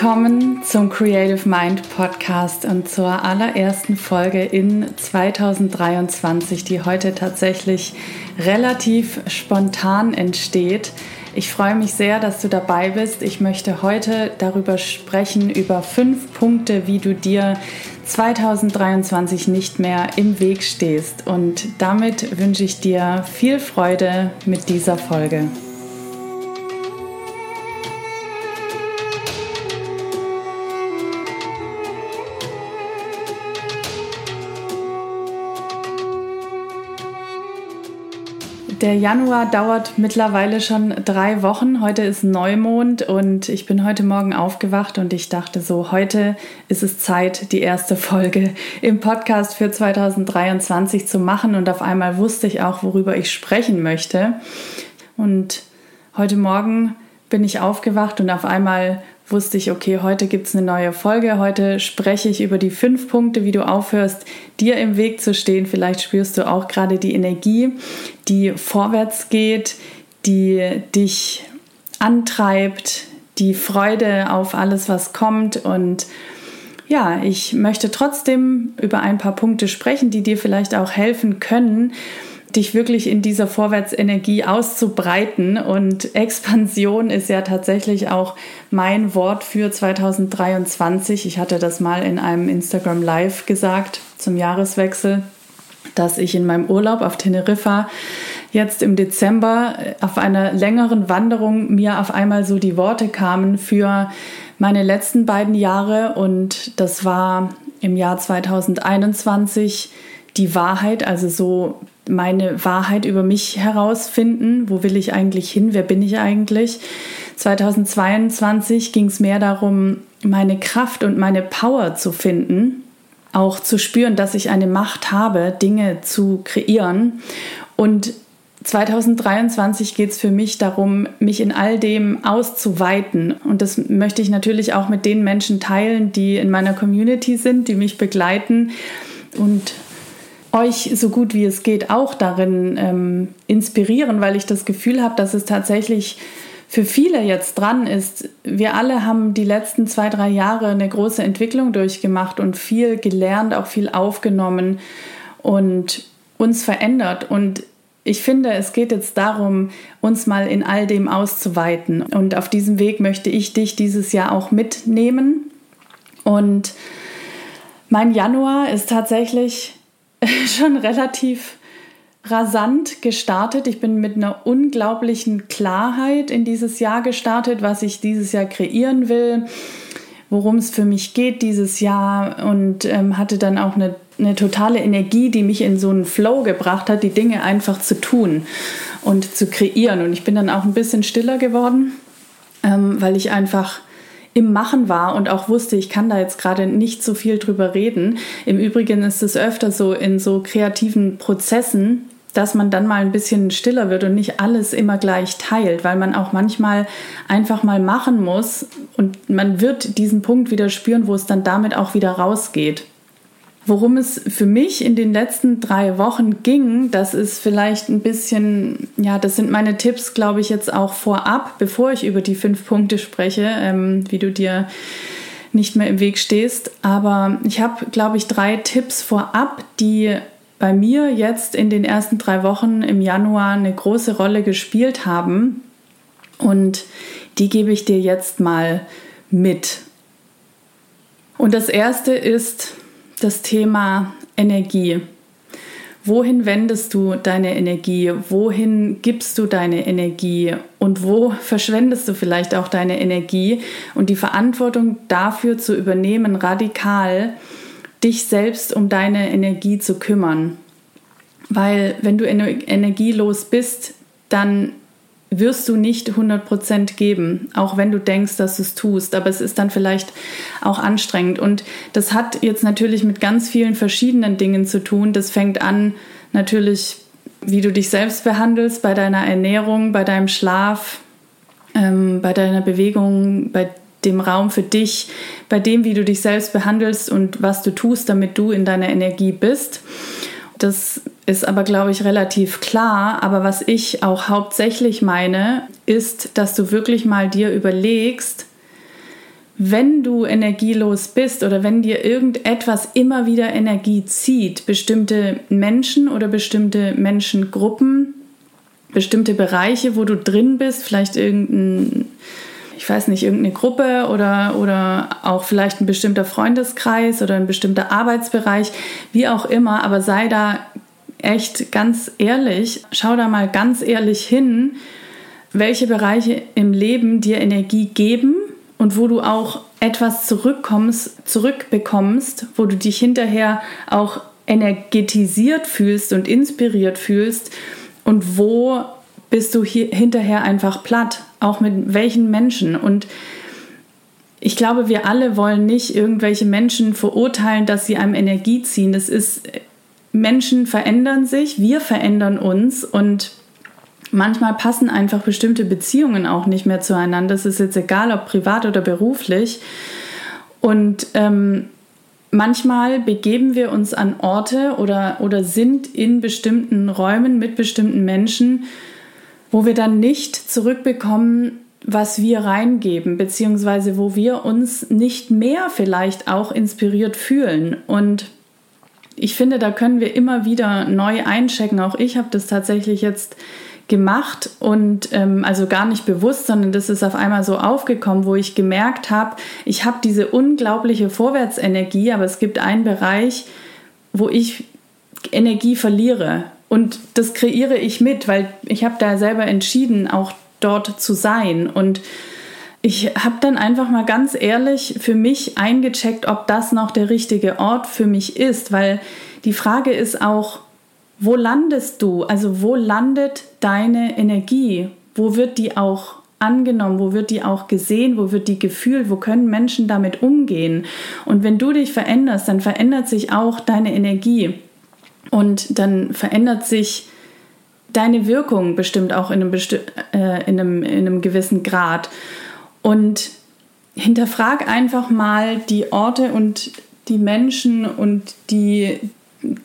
Willkommen zum Creative Mind Podcast und zur allerersten Folge in 2023, die heute tatsächlich relativ spontan entsteht. Ich freue mich sehr, dass du dabei bist. Ich möchte heute darüber sprechen, über fünf Punkte, wie du dir 2023 nicht mehr im Weg stehst. Und damit wünsche ich dir viel Freude mit dieser Folge. Der Januar dauert mittlerweile schon drei Wochen. Heute ist Neumond und ich bin heute Morgen aufgewacht und ich dachte so, heute ist es Zeit, die erste Folge im Podcast für 2023 zu machen und auf einmal wusste ich auch, worüber ich sprechen möchte. Und heute Morgen bin ich aufgewacht und auf einmal wusste ich, okay, heute gibt es eine neue Folge. Heute spreche ich über die fünf Punkte, wie du aufhörst, dir im Weg zu stehen. Vielleicht spürst du auch gerade die Energie, die vorwärts geht, die dich antreibt, die Freude auf alles, was kommt. Und ja, ich möchte trotzdem über ein paar Punkte sprechen, die dir vielleicht auch helfen können, dich wirklich in dieser Vorwärtsenergie auszubreiten. Und Expansion ist ja tatsächlich auch mein Wort für 2023. Ich hatte das mal in einem Instagram Live gesagt zum Jahreswechsel, dass ich in meinem Urlaub auf Teneriffa jetzt im Dezember auf einer längeren Wanderung mir auf einmal so die Worte kamen für meine letzten beiden Jahre und das war im Jahr 2021 die Wahrheit, also so meine Wahrheit über mich herausfinden. Wo will ich eigentlich hin? Wer bin ich eigentlich? 2022 ging es mehr darum, meine Kraft und meine Power zu finden, auch zu spüren, dass ich eine Macht habe, Dinge zu kreieren. Und 2023 geht es für mich darum, mich in all dem auszuweiten. Und das möchte ich natürlich auch mit den Menschen teilen, die in meiner Community sind, die mich begleiten. Und euch so gut wie es geht auch darin ähm, inspirieren, weil ich das Gefühl habe, dass es tatsächlich für viele jetzt dran ist. Wir alle haben die letzten zwei, drei Jahre eine große Entwicklung durchgemacht und viel gelernt, auch viel aufgenommen und uns verändert. Und ich finde, es geht jetzt darum, uns mal in all dem auszuweiten. Und auf diesem Weg möchte ich dich dieses Jahr auch mitnehmen. Und mein Januar ist tatsächlich schon relativ rasant gestartet. Ich bin mit einer unglaublichen Klarheit in dieses Jahr gestartet, was ich dieses Jahr kreieren will, worum es für mich geht dieses Jahr und ähm, hatte dann auch eine, eine totale Energie, die mich in so einen Flow gebracht hat, die Dinge einfach zu tun und zu kreieren. Und ich bin dann auch ein bisschen stiller geworden, ähm, weil ich einfach im Machen war und auch wusste, ich kann da jetzt gerade nicht so viel drüber reden. Im Übrigen ist es öfter so in so kreativen Prozessen, dass man dann mal ein bisschen stiller wird und nicht alles immer gleich teilt, weil man auch manchmal einfach mal machen muss und man wird diesen Punkt wieder spüren, wo es dann damit auch wieder rausgeht. Worum es für mich in den letzten drei Wochen ging, das ist vielleicht ein bisschen, ja, das sind meine Tipps, glaube ich, jetzt auch vorab, bevor ich über die fünf Punkte spreche, ähm, wie du dir nicht mehr im Weg stehst. Aber ich habe, glaube ich, drei Tipps vorab, die bei mir jetzt in den ersten drei Wochen im Januar eine große Rolle gespielt haben. Und die gebe ich dir jetzt mal mit. Und das erste ist, das Thema Energie. Wohin wendest du deine Energie? Wohin gibst du deine Energie? Und wo verschwendest du vielleicht auch deine Energie? Und die Verantwortung dafür zu übernehmen, radikal dich selbst um deine Energie zu kümmern. Weil wenn du energielos bist, dann wirst du nicht 100% geben, auch wenn du denkst, dass du es tust. Aber es ist dann vielleicht auch anstrengend. Und das hat jetzt natürlich mit ganz vielen verschiedenen Dingen zu tun. Das fängt an natürlich, wie du dich selbst behandelst, bei deiner Ernährung, bei deinem Schlaf, ähm, bei deiner Bewegung, bei dem Raum für dich, bei dem, wie du dich selbst behandelst und was du tust, damit du in deiner Energie bist. Das ist aber, glaube ich, relativ klar. Aber was ich auch hauptsächlich meine, ist, dass du wirklich mal dir überlegst, wenn du energielos bist oder wenn dir irgendetwas immer wieder Energie zieht, bestimmte Menschen oder bestimmte Menschengruppen, bestimmte Bereiche, wo du drin bist, vielleicht irgendein, ich weiß nicht, irgendeine Gruppe oder, oder auch vielleicht ein bestimmter Freundeskreis oder ein bestimmter Arbeitsbereich, wie auch immer, aber sei da echt ganz ehrlich, schau da mal ganz ehrlich hin, welche Bereiche im Leben dir Energie geben und wo du auch etwas zurückkommst, zurückbekommst, wo du dich hinterher auch energetisiert fühlst und inspiriert fühlst und wo bist du hier hinterher einfach platt, auch mit welchen Menschen und ich glaube, wir alle wollen nicht irgendwelche Menschen verurteilen, dass sie einem Energie ziehen. Das ist, Menschen verändern sich, wir verändern uns und manchmal passen einfach bestimmte Beziehungen auch nicht mehr zueinander. Das ist jetzt egal, ob privat oder beruflich. Und ähm, manchmal begeben wir uns an Orte oder, oder sind in bestimmten Räumen mit bestimmten Menschen, wo wir dann nicht zurückbekommen, was wir reingeben, beziehungsweise wo wir uns nicht mehr vielleicht auch inspiriert fühlen. Und ich finde, da können wir immer wieder neu einchecken. Auch ich habe das tatsächlich jetzt gemacht und ähm, also gar nicht bewusst, sondern das ist auf einmal so aufgekommen, wo ich gemerkt habe, ich habe diese unglaubliche Vorwärtsenergie, aber es gibt einen Bereich, wo ich Energie verliere und das kreiere ich mit, weil ich habe da selber entschieden, auch dort zu sein und ich habe dann einfach mal ganz ehrlich für mich eingecheckt, ob das noch der richtige Ort für mich ist, weil die Frage ist auch, wo landest du? Also wo landet deine Energie? Wo wird die auch angenommen? Wo wird die auch gesehen? Wo wird die gefühlt? Wo können Menschen damit umgehen? Und wenn du dich veränderst, dann verändert sich auch deine Energie. Und dann verändert sich deine Wirkung bestimmt auch in einem, besti äh, in einem, in einem gewissen Grad. Und hinterfrag einfach mal die Orte und die Menschen und die,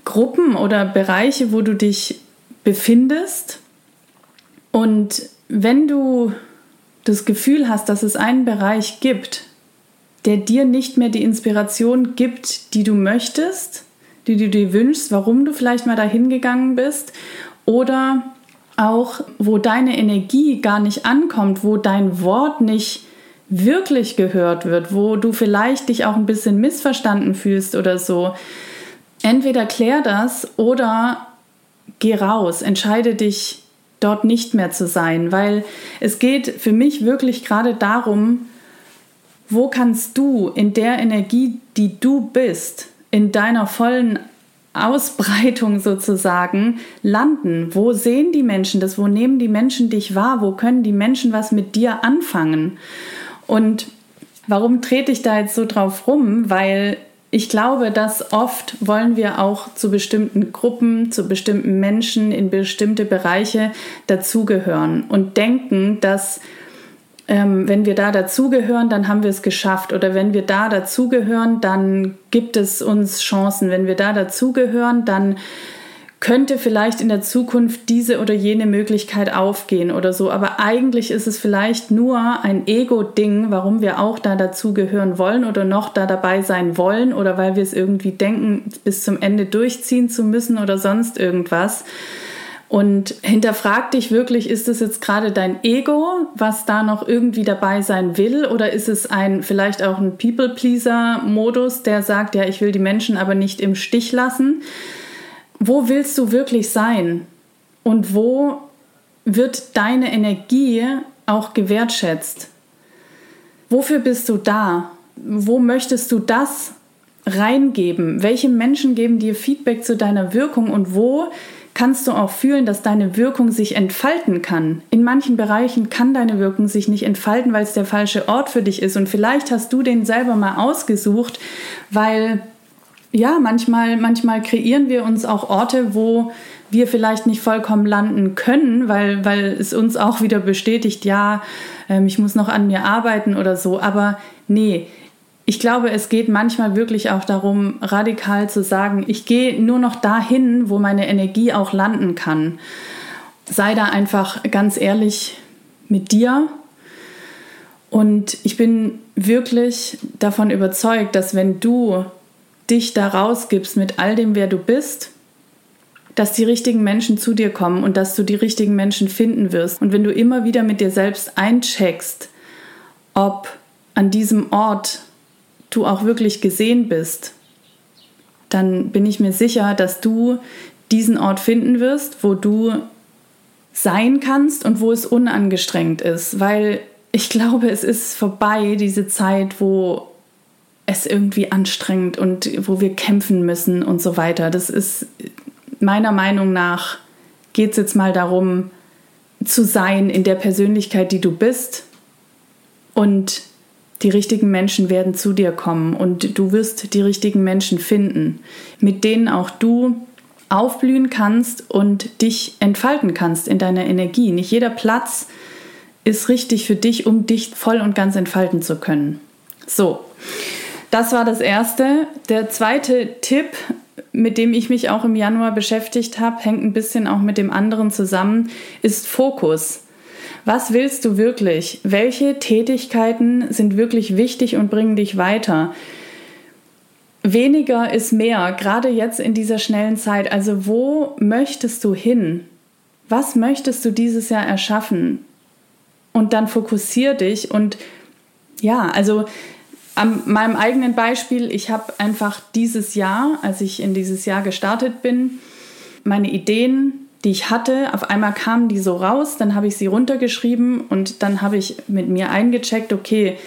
Gruppen oder Bereiche, wo du dich befindest. Und wenn du das Gefühl hast, dass es einen Bereich gibt, der dir nicht mehr die Inspiration gibt, die du möchtest, die du dir wünschst, warum du vielleicht mal dahin gegangen bist, oder auch wo deine Energie gar nicht ankommt, wo dein Wort nicht wirklich gehört wird, wo du vielleicht dich auch ein bisschen missverstanden fühlst oder so, entweder klär das oder geh raus, entscheide dich dort nicht mehr zu sein, weil es geht für mich wirklich gerade darum, wo kannst du in der Energie, die du bist, in deiner vollen Ausbreitung sozusagen landen? Wo sehen die Menschen das? Wo nehmen die Menschen dich wahr? Wo können die Menschen was mit dir anfangen? Und warum trete ich da jetzt so drauf rum? Weil ich glaube, dass oft wollen wir auch zu bestimmten Gruppen, zu bestimmten Menschen in bestimmte Bereiche dazugehören und denken, dass ähm, wenn wir da dazugehören, dann haben wir es geschafft. Oder wenn wir da dazugehören, dann gibt es uns Chancen. Wenn wir da dazugehören, dann könnte vielleicht in der Zukunft diese oder jene Möglichkeit aufgehen oder so. Aber eigentlich ist es vielleicht nur ein Ego-Ding, warum wir auch da dazugehören wollen oder noch da dabei sein wollen oder weil wir es irgendwie denken, bis zum Ende durchziehen zu müssen oder sonst irgendwas. Und hinterfrag dich wirklich, ist es jetzt gerade dein Ego, was da noch irgendwie dabei sein will? Oder ist es ein, vielleicht auch ein People-Pleaser-Modus, der sagt, ja, ich will die Menschen aber nicht im Stich lassen? wo willst du wirklich sein und wo wird deine Energie auch gewertschätzt? Wofür bist du da? Wo möchtest du das reingeben? Welche Menschen geben dir Feedback zu deiner Wirkung und wo kannst du auch fühlen, dass deine Wirkung sich entfalten kann? In manchen Bereichen kann deine Wirkung sich nicht entfalten, weil es der falsche Ort für dich ist und vielleicht hast du den selber mal ausgesucht, weil ja, manchmal, manchmal kreieren wir uns auch Orte, wo wir vielleicht nicht vollkommen landen können, weil, weil es uns auch wieder bestätigt, ja, ähm, ich muss noch an mir arbeiten oder so. Aber nee, ich glaube, es geht manchmal wirklich auch darum, radikal zu sagen, ich gehe nur noch dahin, wo meine Energie auch landen kann. Sei da einfach ganz ehrlich mit dir Und ich bin wirklich davon überzeugt, dass wenn du dich da rausgibst mit all dem, wer du bist, dass die richtigen Menschen zu dir kommen und dass du die richtigen Menschen finden wirst. Und wenn du immer wieder mit dir selbst eincheckst, ob an diesem Ort du auch wirklich gesehen bist, dann bin ich mir sicher, dass du diesen Ort finden wirst, wo du sein kannst und wo es unangestrengt ist, weil ich glaube, es ist vorbei, diese Zeit, wo es irgendwie anstrengend und wo wir kämpfen müssen und so weiter. Das ist meiner Meinung nach geht es jetzt mal darum, zu sein in der Persönlichkeit, die du bist. Und die richtigen Menschen werden zu dir kommen und du wirst die richtigen Menschen finden, mit denen auch du aufblühen kannst und dich entfalten kannst in deiner Energie. Nicht jeder Platz ist richtig für dich, um dich voll und ganz entfalten zu können. So, das war das erste. Der zweite Tipp mit dem ich mich auch im Januar beschäftigt habe, hängt ein bisschen auch mit dem anderen zusammen, ist Fokus. Was willst du wirklich? Welche Tätigkeiten sind wirklich wichtig und bringen dich weiter? Weniger ist mehr, gerade jetzt in dieser schnellen Zeit. Also wo möchtest du hin? Was möchtest du dieses Jahr erschaffen? Und dann fokussier dich und ja, also an meinem eigenen Beispiel, ich habe einfach dieses Jahr, als ich in dieses Jahr gestartet bin, meine Ideen, die ich hatte, auf einmal kamen die so raus, dann habe ich sie runtergeschrieben und dann habe ich mit mir eingecheckt, okay,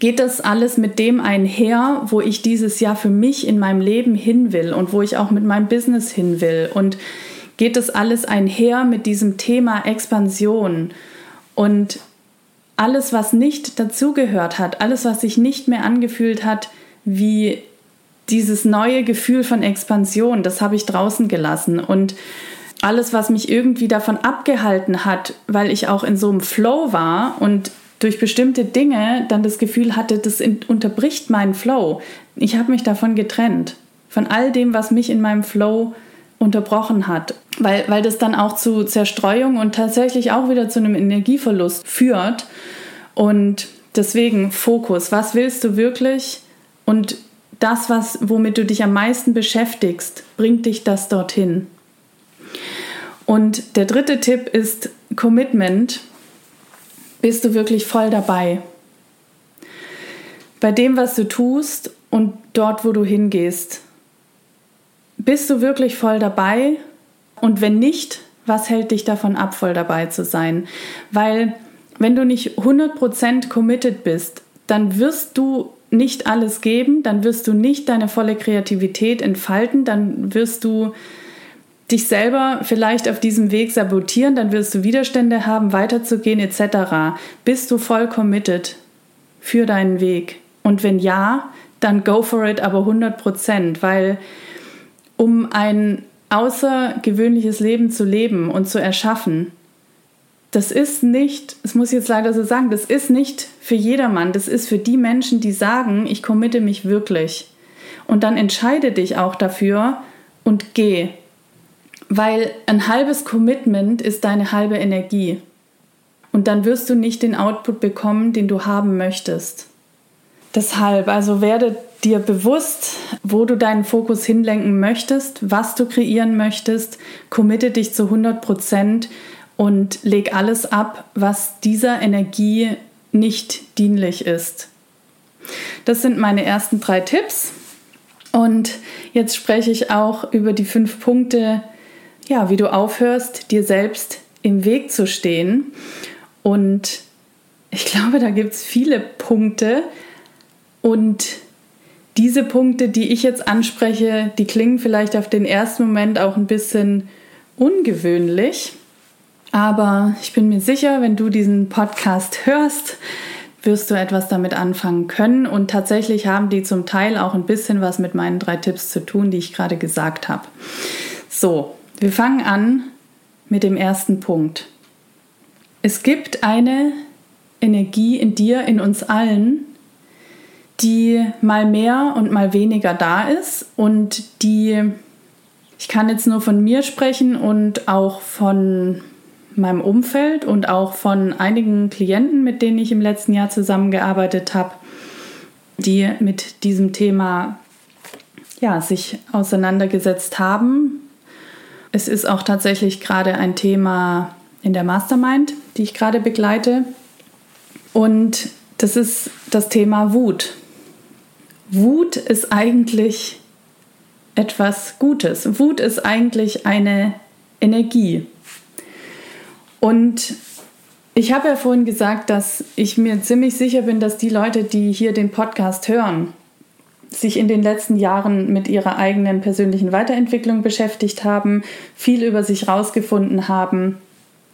geht das alles mit dem einher, wo ich dieses Jahr für mich in meinem Leben hin will und wo ich auch mit meinem Business hin will und geht das alles einher mit diesem Thema Expansion und alles, was nicht dazugehört hat, alles, was sich nicht mehr angefühlt hat, wie dieses neue Gefühl von Expansion, das habe ich draußen gelassen. Und alles, was mich irgendwie davon abgehalten hat, weil ich auch in so einem Flow war und durch bestimmte Dinge dann das Gefühl hatte, das unterbricht meinen Flow. Ich habe mich davon getrennt. Von all dem, was mich in meinem Flow unterbrochen hat. Weil, weil das dann auch zu Zerstreuung und tatsächlich auch wieder zu einem Energieverlust führt. Und deswegen Fokus. Was willst du wirklich? Und das, was, womit du dich am meisten beschäftigst, bringt dich das dorthin. Und der dritte Tipp ist Commitment. Bist du wirklich voll dabei? Bei dem, was du tust und dort, wo du hingehst. Bist du wirklich voll dabei? Und wenn nicht, was hält dich davon ab, voll dabei zu sein? Weil wenn du nicht 100% committed bist, dann wirst du nicht alles geben, dann wirst du nicht deine volle Kreativität entfalten, dann wirst du dich selber vielleicht auf diesem Weg sabotieren, dann wirst du Widerstände haben, weiterzugehen etc. Bist du voll committed für deinen Weg? Und wenn ja, dann go for it, aber 100% weil um ein außergewöhnliches Leben zu leben und zu erschaffen, das ist nicht, das muss ich jetzt leider so sagen, das ist nicht für jedermann. Das ist für die Menschen, die sagen, ich committe mich wirklich. Und dann entscheide dich auch dafür und geh. Weil ein halbes Commitment ist deine halbe Energie. Und dann wirst du nicht den Output bekommen, den du haben möchtest. Deshalb, also werde dir bewusst, wo du deinen Fokus hinlenken möchtest, was du kreieren möchtest, committe dich zu 100 Prozent und leg alles ab, was dieser Energie nicht dienlich ist. Das sind meine ersten drei Tipps. Und jetzt spreche ich auch über die fünf Punkte, ja, wie du aufhörst, dir selbst im Weg zu stehen. Und ich glaube, da gibt es viele Punkte. Und diese Punkte, die ich jetzt anspreche, die klingen vielleicht auf den ersten Moment auch ein bisschen ungewöhnlich. Aber ich bin mir sicher, wenn du diesen Podcast hörst, wirst du etwas damit anfangen können. Und tatsächlich haben die zum Teil auch ein bisschen was mit meinen drei Tipps zu tun, die ich gerade gesagt habe. So, wir fangen an mit dem ersten Punkt. Es gibt eine Energie in dir, in uns allen, die mal mehr und mal weniger da ist und die, ich kann jetzt nur von mir sprechen und auch von meinem Umfeld und auch von einigen Klienten, mit denen ich im letzten Jahr zusammengearbeitet habe, die mit diesem Thema ja, sich auseinandergesetzt haben. Es ist auch tatsächlich gerade ein Thema in der Mastermind, die ich gerade begleite. Und das ist das Thema Wut. Wut ist eigentlich etwas Gutes. Wut ist eigentlich eine Energie. Und ich habe ja vorhin gesagt, dass ich mir ziemlich sicher bin, dass die Leute, die hier den Podcast hören, sich in den letzten Jahren mit ihrer eigenen persönlichen Weiterentwicklung beschäftigt haben, viel über sich rausgefunden haben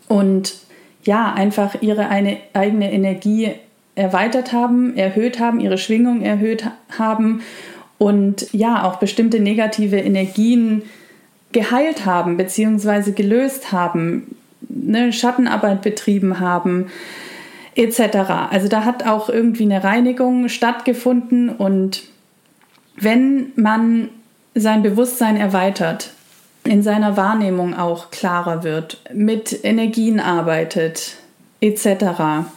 und ja, einfach ihre eine, eigene Energie erweitert haben, erhöht haben, ihre Schwingung erhöht haben und ja, auch bestimmte negative Energien geheilt haben bzw. gelöst haben, ne, Schattenarbeit betrieben haben etc. Also da hat auch irgendwie eine Reinigung stattgefunden und wenn man sein Bewusstsein erweitert, in seiner Wahrnehmung auch klarer wird, mit Energien arbeitet etc.,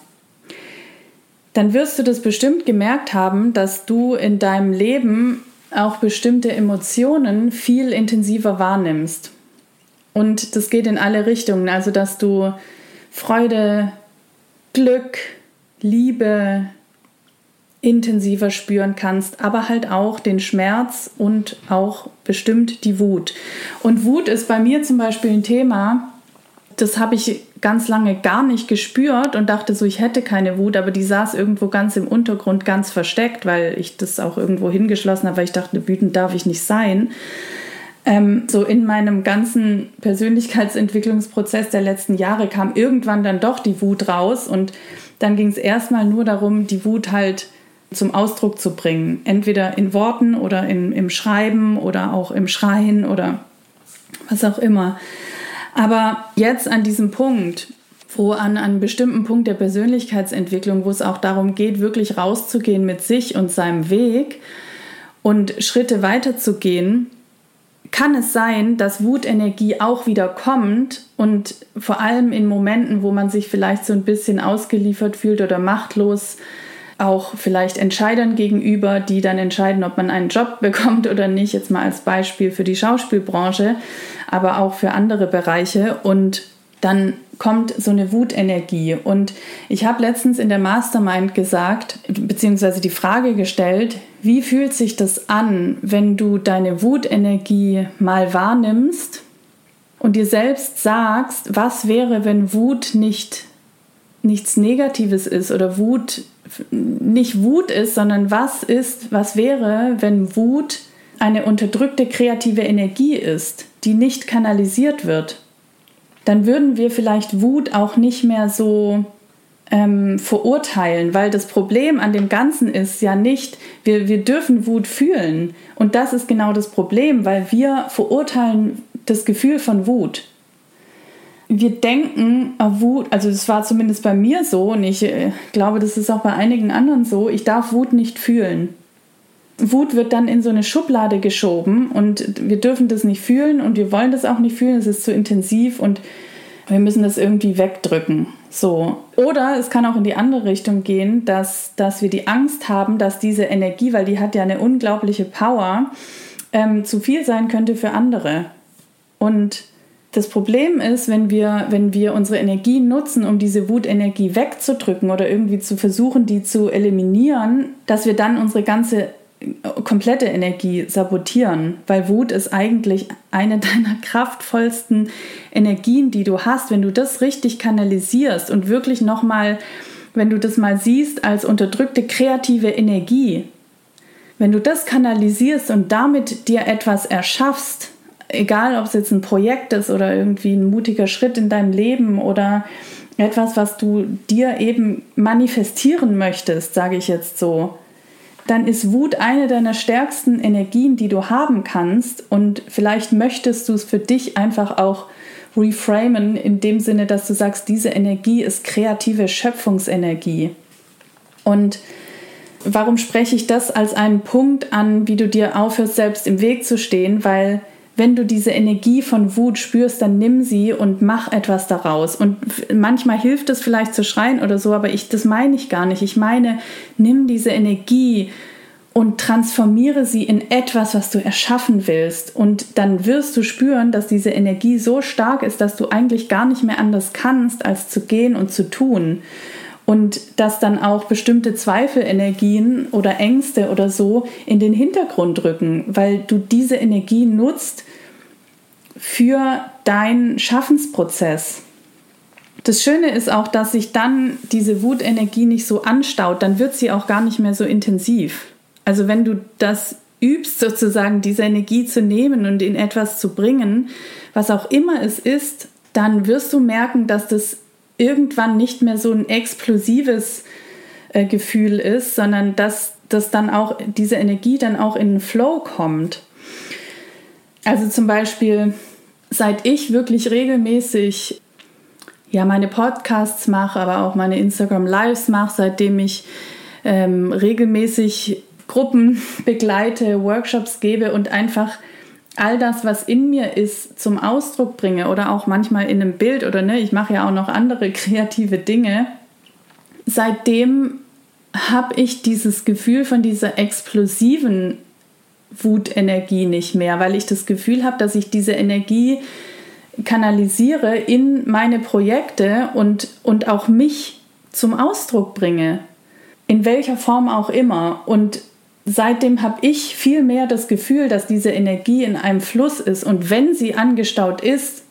dann wirst du das bestimmt gemerkt haben, dass du in deinem Leben auch bestimmte Emotionen viel intensiver wahrnimmst. Und das geht in alle Richtungen, also dass du Freude, Glück, Liebe, intensiver spüren kannst, aber halt auch den Schmerz und auch bestimmt die Wut. Und Wut ist bei mir zum Beispiel ein Thema, das habe ich ganz lange gar nicht gespürt und dachte so, ich hätte keine Wut, aber die saß irgendwo ganz im Untergrund, ganz versteckt, weil ich das auch irgendwo hingeschlossen habe, weil ich dachte, wütend darf ich nicht sein. Ähm, so in meinem ganzen Persönlichkeitsentwicklungsprozess der letzten Jahre kam irgendwann dann doch die Wut raus und dann ging es erstmal nur darum, die Wut halt zum Ausdruck zu bringen. Entweder in Worten oder in, im Schreiben oder auch im Schreien oder was auch immer. Aber jetzt an diesem Punkt, wo an einem bestimmten Punkt der Persönlichkeitsentwicklung, wo es auch darum geht, wirklich rauszugehen mit sich und seinem Weg und Schritte weiterzugehen, kann es sein, dass Wutenergie auch wieder kommt und vor allem in Momenten, wo man sich vielleicht so ein bisschen ausgeliefert fühlt oder machtlos auch vielleicht Entscheidern gegenüber, die dann entscheiden, ob man einen Job bekommt oder nicht, jetzt mal als Beispiel für die Schauspielbranche, aber auch für andere Bereiche. Und dann kommt so eine Wutenergie. Und ich habe letztens in der Mastermind gesagt, beziehungsweise die Frage gestellt, wie fühlt sich das an, wenn du deine Wutenergie mal wahrnimmst und dir selbst sagst, was wäre, wenn Wut nicht nichts Negatives ist oder Wut nicht Wut ist, sondern was ist, was wäre, wenn Wut eine unterdrückte kreative Energie ist, die nicht kanalisiert wird, dann würden wir vielleicht Wut auch nicht mehr so ähm, verurteilen, weil das Problem an dem Ganzen ist ja nicht, wir, wir dürfen Wut fühlen. Und das ist genau das Problem, weil wir verurteilen das Gefühl von Wut wir denken, Wut, also das war zumindest bei mir so und ich äh, glaube, das ist auch bei einigen anderen so, ich darf Wut nicht fühlen. Wut wird dann in so eine Schublade geschoben und wir dürfen das nicht fühlen und wir wollen das auch nicht fühlen, es ist zu intensiv und wir müssen das irgendwie wegdrücken. So. Oder es kann auch in die andere Richtung gehen, dass, dass wir die Angst haben, dass diese Energie, weil die hat ja eine unglaubliche Power, ähm, zu viel sein könnte für andere. Und das Problem ist, wenn wir, wenn wir unsere Energie nutzen, um diese Wutenergie wegzudrücken oder irgendwie zu versuchen, die zu eliminieren, dass wir dann unsere ganze äh, komplette Energie sabotieren, weil Wut ist eigentlich eine deiner kraftvollsten Energien, die du hast, wenn du das richtig kanalisierst und wirklich noch mal, wenn du das mal siehst als unterdrückte kreative Energie. Wenn du das kanalisierst und damit dir etwas erschaffst, egal ob es jetzt ein Projekt ist oder irgendwie ein mutiger Schritt in deinem Leben oder etwas, was du dir eben manifestieren möchtest, sage ich jetzt so, dann ist Wut eine deiner stärksten Energien, die du haben kannst. Und vielleicht möchtest du es für dich einfach auch reframen, in dem Sinne, dass du sagst, diese Energie ist kreative Schöpfungsenergie. Und warum spreche ich das als einen Punkt an, wie du dir aufhörst, selbst im Weg zu stehen? Weil wenn du diese Energie von Wut spürst, dann nimm sie und mach etwas daraus. Und manchmal hilft es vielleicht zu schreien oder so, aber ich, das meine ich gar nicht. Ich meine, nimm diese Energie und transformiere sie in etwas, was du erschaffen willst. Und dann wirst du spüren, dass diese Energie so stark ist, dass du eigentlich gar nicht mehr anders kannst, als zu gehen und zu tun und dass dann auch bestimmte Zweifelenergien oder Ängste oder so in den Hintergrund rücken, weil du diese Energie nutzt für deinen Schaffensprozess. Das Schöne ist auch, dass sich dann diese Wutenergie nicht so anstaut, dann wird sie auch gar nicht mehr so intensiv. Also wenn du das übst, sozusagen diese Energie zu nehmen und in etwas zu bringen, was auch immer es ist, dann wirst du merken, dass das irgendwann nicht mehr so ein explosives äh, Gefühl ist, sondern dass dass dann auch diese Energie dann auch in den Flow kommt. Also zum Beispiel, seit ich wirklich regelmäßig ja meine Podcasts mache, aber auch meine Instagram Lives mache, seitdem ich ähm, regelmäßig Gruppen begleite, Workshops gebe und einfach all das, was in mir ist, zum Ausdruck bringe oder auch manchmal in einem Bild oder ne, ich mache ja auch noch andere kreative Dinge, seitdem habe ich dieses Gefühl von dieser explosiven Wutenergie nicht mehr, weil ich das Gefühl habe, dass ich diese Energie kanalisiere in meine Projekte und, und auch mich zum Ausdruck bringe. In welcher Form auch immer. Und seitdem habe ich viel mehr das Gefühl, dass diese Energie in einem Fluss ist und wenn sie angestaut ist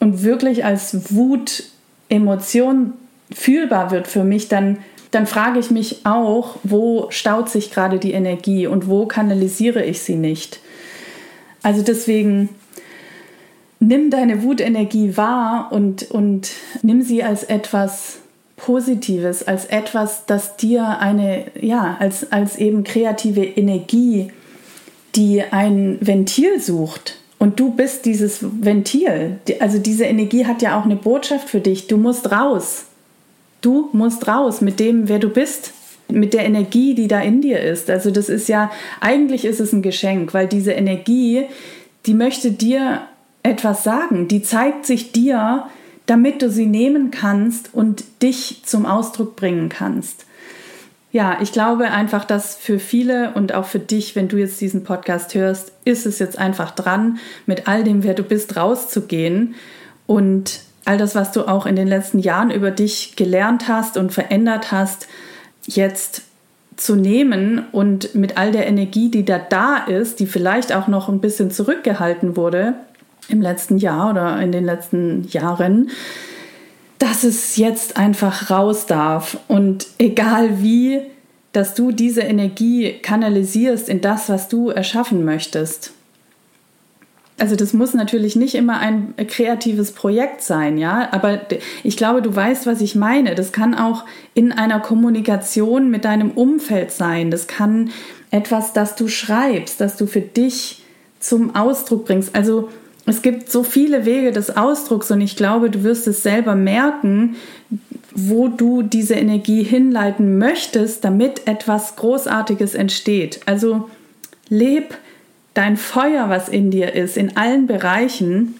und wirklich als Wut, Emotion fühlbar wird für mich, dann, dann frage ich mich auch, wo staut sich gerade die Energie und wo kanalisiere ich sie nicht. Also deswegen nimm deine Wutenergie wahr und, und nimm sie als etwas Positives, als etwas, das dir eine, ja, als, als eben kreative Energie, die ein Ventil sucht. Und du bist dieses Ventil. Also diese Energie hat ja auch eine Botschaft für dich. Du musst raus. Du musst raus mit dem, wer du bist, mit der Energie, die da in dir ist. Also das ist ja, eigentlich ist es ein Geschenk, weil diese Energie, die möchte dir etwas sagen. Die zeigt sich dir damit du sie nehmen kannst und dich zum Ausdruck bringen kannst. Ja, ich glaube einfach, dass für viele und auch für dich, wenn du jetzt diesen Podcast hörst, ist es jetzt einfach dran, mit all dem, wer du bist, rauszugehen und all das, was du auch in den letzten Jahren über dich gelernt hast und verändert hast, jetzt zu nehmen und mit all der Energie, die da da ist, die vielleicht auch noch ein bisschen zurückgehalten wurde, im letzten Jahr oder in den letzten Jahren, dass es jetzt einfach raus darf. Und egal wie, dass du diese Energie kanalisierst in das, was du erschaffen möchtest. Also das muss natürlich nicht immer ein kreatives Projekt sein, ja, aber ich glaube, du weißt, was ich meine. Das kann auch in einer Kommunikation mit deinem Umfeld sein. Das kann etwas, das du schreibst, das du für dich zum Ausdruck bringst. Also es gibt so viele Wege des Ausdrucks und ich glaube, du wirst es selber merken, wo du diese Energie hinleiten möchtest, damit etwas Großartiges entsteht. Also leb dein Feuer, was in dir ist, in allen Bereichen.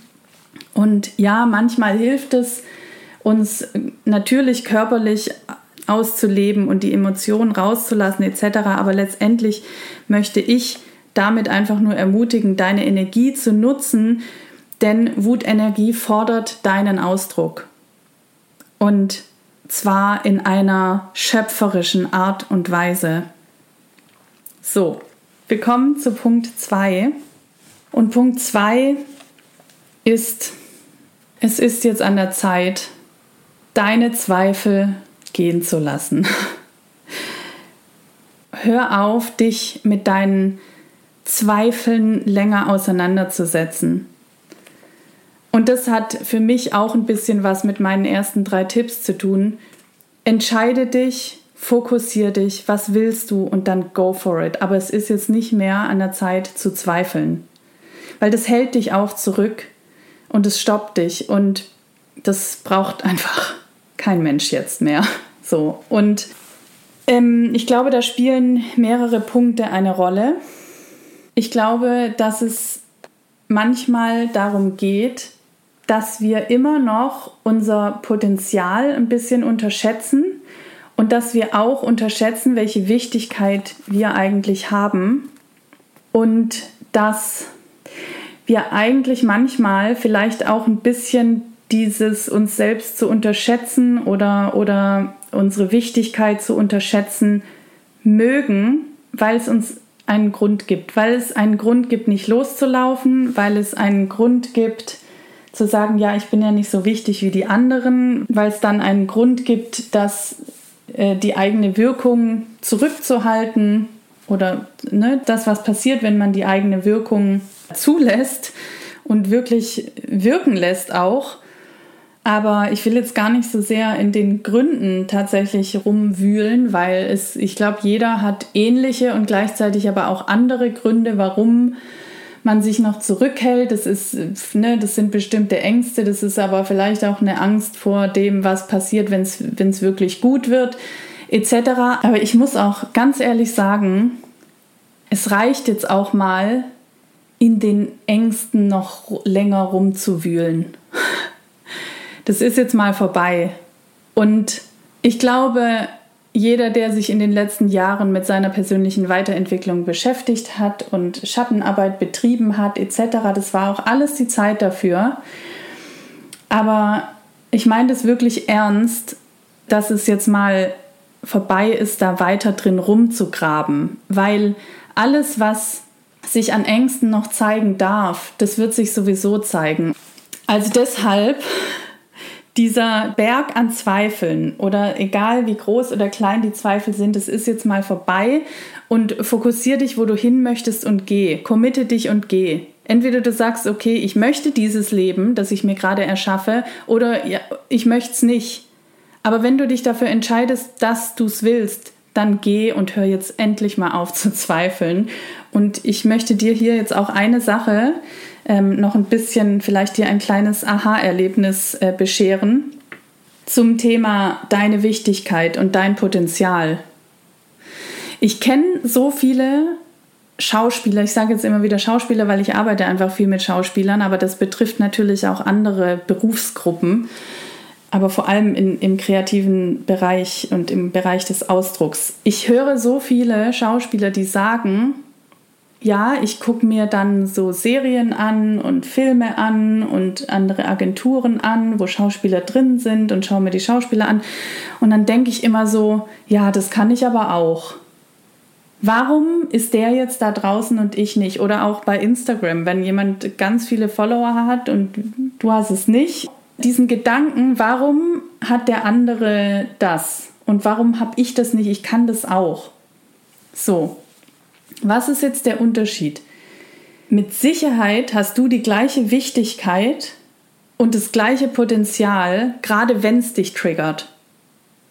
Und ja, manchmal hilft es uns natürlich körperlich auszuleben und die Emotionen rauszulassen etc. Aber letztendlich möchte ich damit einfach nur ermutigen, deine Energie zu nutzen, denn Wutenergie fordert deinen Ausdruck. Und zwar in einer schöpferischen Art und Weise. So, wir kommen zu Punkt 2. Und Punkt 2 ist, es ist jetzt an der Zeit, deine Zweifel gehen zu lassen. Hör auf, dich mit deinen Zweifeln länger auseinanderzusetzen. Und das hat für mich auch ein bisschen was mit meinen ersten drei Tipps zu tun. Entscheide dich, fokussiere dich, was willst du und dann go for it. Aber es ist jetzt nicht mehr an der Zeit zu zweifeln, weil das hält dich auch zurück und es stoppt dich und das braucht einfach kein Mensch jetzt mehr. So und ähm, ich glaube, da spielen mehrere Punkte eine Rolle. Ich glaube, dass es manchmal darum geht, dass wir immer noch unser Potenzial ein bisschen unterschätzen und dass wir auch unterschätzen, welche Wichtigkeit wir eigentlich haben und dass wir eigentlich manchmal vielleicht auch ein bisschen dieses uns selbst zu unterschätzen oder, oder unsere Wichtigkeit zu unterschätzen mögen, weil es uns einen Grund gibt, weil es einen Grund gibt, nicht loszulaufen, weil es einen Grund gibt, zu sagen, ja, ich bin ja nicht so wichtig wie die anderen, weil es dann einen Grund gibt, dass äh, die eigene Wirkung zurückzuhalten oder ne, das, was passiert, wenn man die eigene Wirkung zulässt und wirklich wirken lässt auch. Aber ich will jetzt gar nicht so sehr in den Gründen tatsächlich rumwühlen, weil es, ich glaube, jeder hat ähnliche und gleichzeitig aber auch andere Gründe, warum man sich noch zurückhält. Das ist, ne, das sind bestimmte Ängste, das ist aber vielleicht auch eine Angst vor dem, was passiert, wenn es wirklich gut wird, etc. Aber ich muss auch ganz ehrlich sagen, es reicht jetzt auch mal, in den Ängsten noch länger rumzuwühlen. Das ist jetzt mal vorbei. Und ich glaube, jeder, der sich in den letzten Jahren mit seiner persönlichen Weiterentwicklung beschäftigt hat und Schattenarbeit betrieben hat, etc., das war auch alles die Zeit dafür. Aber ich meine das wirklich ernst, dass es jetzt mal vorbei ist, da weiter drin rumzugraben, weil alles, was sich an Ängsten noch zeigen darf, das wird sich sowieso zeigen. Also deshalb dieser Berg an Zweifeln oder egal wie groß oder klein die Zweifel sind, es ist jetzt mal vorbei und fokussier dich, wo du hin möchtest und geh. Committe dich und geh. Entweder du sagst, okay, ich möchte dieses Leben, das ich mir gerade erschaffe, oder ja, ich möchte es nicht. Aber wenn du dich dafür entscheidest, dass du es willst, dann geh und hör jetzt endlich mal auf zu zweifeln. Und ich möchte dir hier jetzt auch eine Sache ähm, noch ein bisschen vielleicht dir ein kleines Aha-Erlebnis äh, bescheren zum Thema deine Wichtigkeit und dein Potenzial. Ich kenne so viele Schauspieler, ich sage jetzt immer wieder Schauspieler, weil ich arbeite einfach viel mit Schauspielern, aber das betrifft natürlich auch andere Berufsgruppen, aber vor allem in, im kreativen Bereich und im Bereich des Ausdrucks. Ich höre so viele Schauspieler, die sagen, ja, ich gucke mir dann so Serien an und Filme an und andere Agenturen an, wo Schauspieler drin sind und schaue mir die Schauspieler an. Und dann denke ich immer so, ja, das kann ich aber auch. Warum ist der jetzt da draußen und ich nicht? Oder auch bei Instagram, wenn jemand ganz viele Follower hat und du hast es nicht. Diesen Gedanken, warum hat der andere das? Und warum habe ich das nicht? Ich kann das auch. So, was ist jetzt der Unterschied? Mit Sicherheit hast du die gleiche Wichtigkeit und das gleiche Potenzial, gerade wenn es dich triggert.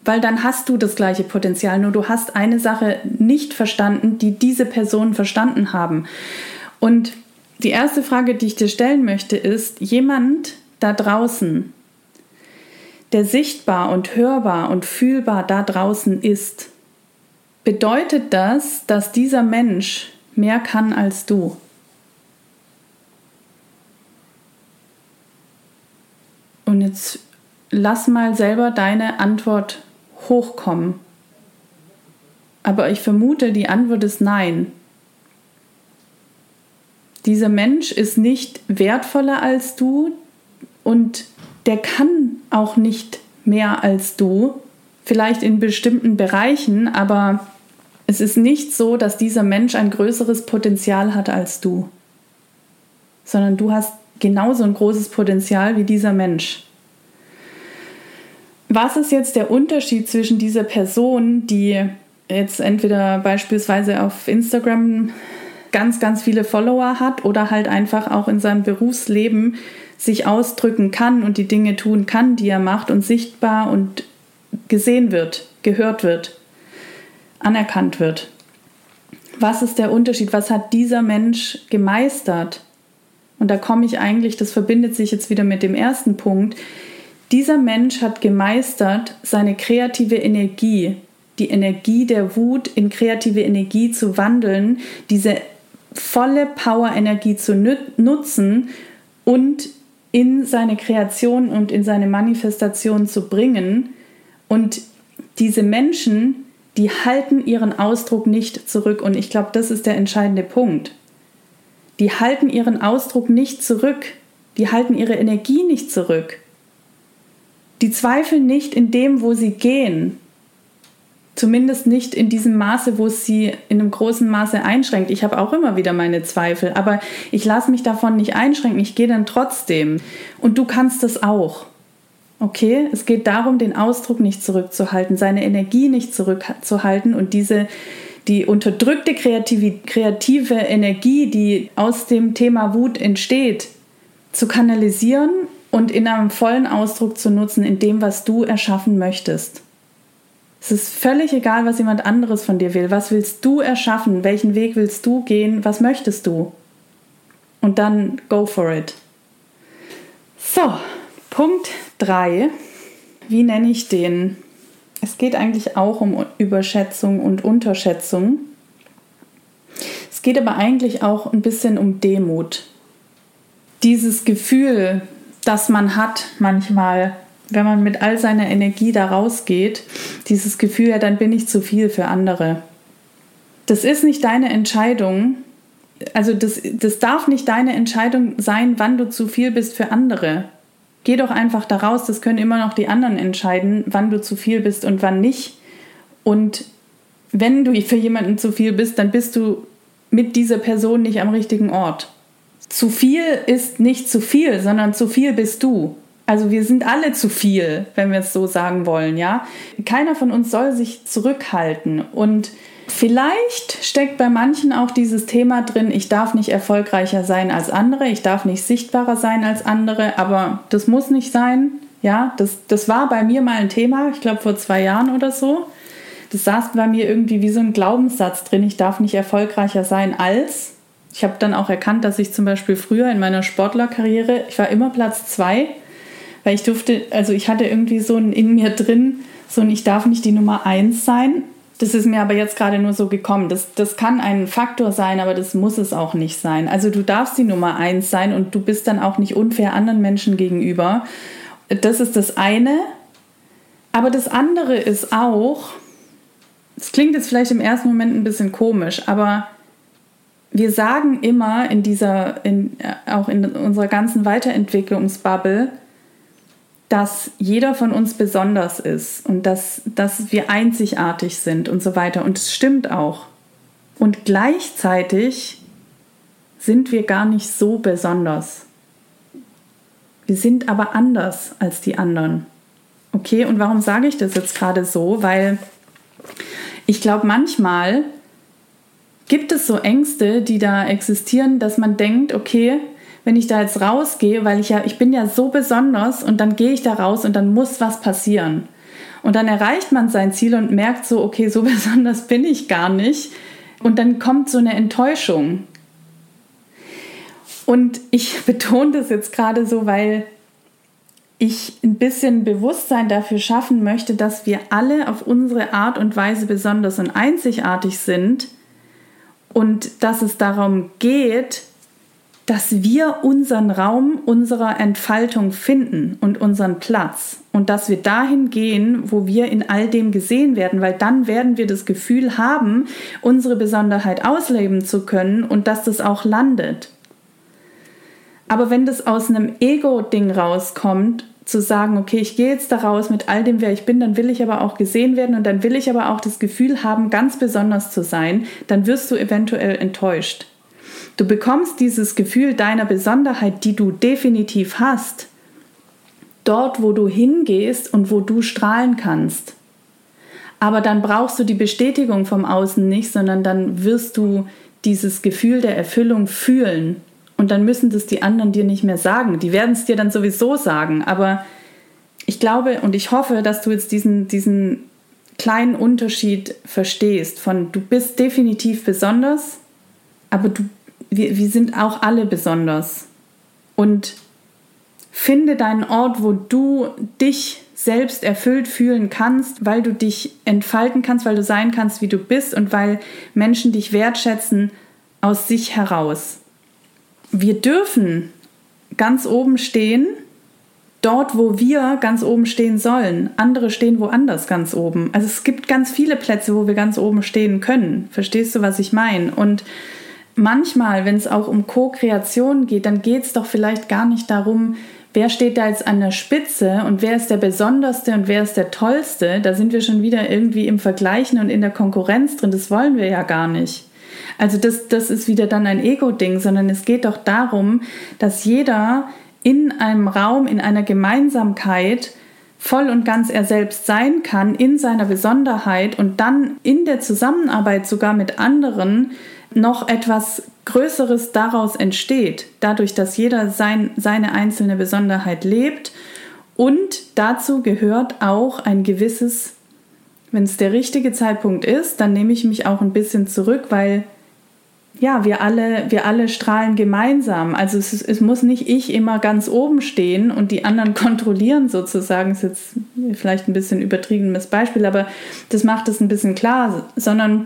Weil dann hast du das gleiche Potenzial, nur du hast eine Sache nicht verstanden, die diese Personen verstanden haben. Und die erste Frage, die ich dir stellen möchte, ist, jemand da draußen, der sichtbar und hörbar und fühlbar da draußen ist, bedeutet das, dass dieser Mensch mehr kann als du. Und jetzt lass mal selber deine Antwort hochkommen. Aber ich vermute, die Antwort ist nein. Dieser Mensch ist nicht wertvoller als du und der kann auch nicht mehr als du. Vielleicht in bestimmten Bereichen, aber es ist nicht so, dass dieser Mensch ein größeres Potenzial hat als du, sondern du hast genauso ein großes Potenzial wie dieser Mensch. Was ist jetzt der Unterschied zwischen dieser Person, die jetzt entweder beispielsweise auf Instagram ganz, ganz viele Follower hat oder halt einfach auch in seinem Berufsleben sich ausdrücken kann und die Dinge tun kann, die er macht und sichtbar und gesehen wird, gehört wird anerkannt wird. Was ist der Unterschied? Was hat dieser Mensch gemeistert? Und da komme ich eigentlich, das verbindet sich jetzt wieder mit dem ersten Punkt. Dieser Mensch hat gemeistert, seine kreative Energie, die Energie der Wut in kreative Energie zu wandeln, diese volle Power-Energie zu nutzen und in seine Kreation und in seine Manifestation zu bringen. Und diese Menschen, die halten ihren Ausdruck nicht zurück. Und ich glaube, das ist der entscheidende Punkt. Die halten ihren Ausdruck nicht zurück. Die halten ihre Energie nicht zurück. Die zweifeln nicht in dem, wo sie gehen. Zumindest nicht in diesem Maße, wo es sie in einem großen Maße einschränkt. Ich habe auch immer wieder meine Zweifel, aber ich lasse mich davon nicht einschränken. Ich gehe dann trotzdem. Und du kannst das auch. Okay, es geht darum, den Ausdruck nicht zurückzuhalten, seine Energie nicht zurückzuhalten und diese die unterdrückte kreative, Energie, die aus dem Thema Wut entsteht, zu kanalisieren und in einem vollen Ausdruck zu nutzen, in dem, was du erschaffen möchtest. Es ist völlig egal, was jemand anderes von dir will. Was willst du erschaffen? Welchen Weg willst du gehen? Was möchtest du? Und dann go for it. So, Punkt 3. Wie nenne ich den? Es geht eigentlich auch um Überschätzung und Unterschätzung. Es geht aber eigentlich auch ein bisschen um Demut. Dieses Gefühl, das man hat manchmal, wenn man mit all seiner Energie da rausgeht, dieses Gefühl, ja, dann bin ich zu viel für andere. Das ist nicht deine Entscheidung. Also das, das darf nicht deine Entscheidung sein, wann du zu viel bist für andere. Geh doch einfach da raus, das können immer noch die anderen entscheiden, wann du zu viel bist und wann nicht. Und wenn du für jemanden zu viel bist, dann bist du mit dieser Person nicht am richtigen Ort. Zu viel ist nicht zu viel, sondern zu viel bist du. Also wir sind alle zu viel, wenn wir es so sagen wollen, ja. Keiner von uns soll sich zurückhalten und Vielleicht steckt bei manchen auch dieses Thema drin, ich darf nicht erfolgreicher sein als andere, ich darf nicht sichtbarer sein als andere, aber das muss nicht sein. Ja, das, das war bei mir mal ein Thema, ich glaube vor zwei Jahren oder so. Das saß bei mir irgendwie wie so ein Glaubenssatz drin, ich darf nicht erfolgreicher sein als. Ich habe dann auch erkannt, dass ich zum Beispiel früher in meiner Sportlerkarriere, ich war immer Platz zwei weil ich durfte, also ich hatte irgendwie so ein in mir drin, so ein ich darf nicht die Nummer eins sein. Das ist mir aber jetzt gerade nur so gekommen. Das, das kann ein Faktor sein, aber das muss es auch nicht sein. Also du darfst die Nummer eins sein und du bist dann auch nicht unfair anderen Menschen gegenüber. Das ist das eine. Aber das andere ist auch, es klingt jetzt vielleicht im ersten Moment ein bisschen komisch, aber wir sagen immer in dieser, in, auch in unserer ganzen Weiterentwicklungsbubble, dass jeder von uns besonders ist und dass, dass wir einzigartig sind und so weiter. Und es stimmt auch. Und gleichzeitig sind wir gar nicht so besonders. Wir sind aber anders als die anderen. Okay, und warum sage ich das jetzt gerade so? Weil ich glaube, manchmal gibt es so Ängste, die da existieren, dass man denkt, okay, wenn ich da jetzt rausgehe, weil ich ja, ich bin ja so besonders und dann gehe ich da raus und dann muss was passieren. Und dann erreicht man sein Ziel und merkt so, okay, so besonders bin ich gar nicht. Und dann kommt so eine Enttäuschung. Und ich betone das jetzt gerade so, weil ich ein bisschen Bewusstsein dafür schaffen möchte, dass wir alle auf unsere Art und Weise besonders und einzigartig sind und dass es darum geht, dass wir unseren Raum unserer Entfaltung finden und unseren Platz und dass wir dahin gehen, wo wir in all dem gesehen werden, weil dann werden wir das Gefühl haben, unsere Besonderheit ausleben zu können und dass das auch landet. Aber wenn das aus einem Ego-Ding rauskommt, zu sagen, okay, ich gehe jetzt da raus mit all dem, wer ich bin, dann will ich aber auch gesehen werden und dann will ich aber auch das Gefühl haben, ganz besonders zu sein, dann wirst du eventuell enttäuscht. Du bekommst dieses Gefühl deiner Besonderheit, die du definitiv hast, dort, wo du hingehst und wo du strahlen kannst. Aber dann brauchst du die Bestätigung vom Außen nicht, sondern dann wirst du dieses Gefühl der Erfüllung fühlen. Und dann müssen das die anderen dir nicht mehr sagen. Die werden es dir dann sowieso sagen. Aber ich glaube und ich hoffe, dass du jetzt diesen, diesen kleinen Unterschied verstehst von du bist definitiv besonders, aber du wir, wir sind auch alle besonders. Und finde deinen Ort, wo du dich selbst erfüllt fühlen kannst, weil du dich entfalten kannst, weil du sein kannst, wie du bist und weil Menschen dich wertschätzen, aus sich heraus. Wir dürfen ganz oben stehen, dort, wo wir ganz oben stehen sollen. Andere stehen woanders ganz oben. Also es gibt ganz viele Plätze, wo wir ganz oben stehen können. Verstehst du, was ich meine? Und manchmal, wenn es auch um Co-Kreation geht, dann geht es doch vielleicht gar nicht darum, wer steht da jetzt an der Spitze und wer ist der Besonderste und wer ist der Tollste. Da sind wir schon wieder irgendwie im Vergleichen und in der Konkurrenz drin. Das wollen wir ja gar nicht. Also das, das ist wieder dann ein Ego-Ding, sondern es geht doch darum, dass jeder in einem Raum, in einer Gemeinsamkeit voll und ganz er selbst sein kann, in seiner Besonderheit und dann in der Zusammenarbeit sogar mit anderen noch etwas Größeres daraus entsteht, dadurch, dass jeder sein, seine einzelne Besonderheit lebt. Und dazu gehört auch ein gewisses, wenn es der richtige Zeitpunkt ist, dann nehme ich mich auch ein bisschen zurück, weil ja, wir alle, wir alle strahlen gemeinsam. Also es, es, muss nicht ich immer ganz oben stehen und die anderen kontrollieren sozusagen. Das ist jetzt vielleicht ein bisschen übertriebenes Beispiel, aber das macht es ein bisschen klar, sondern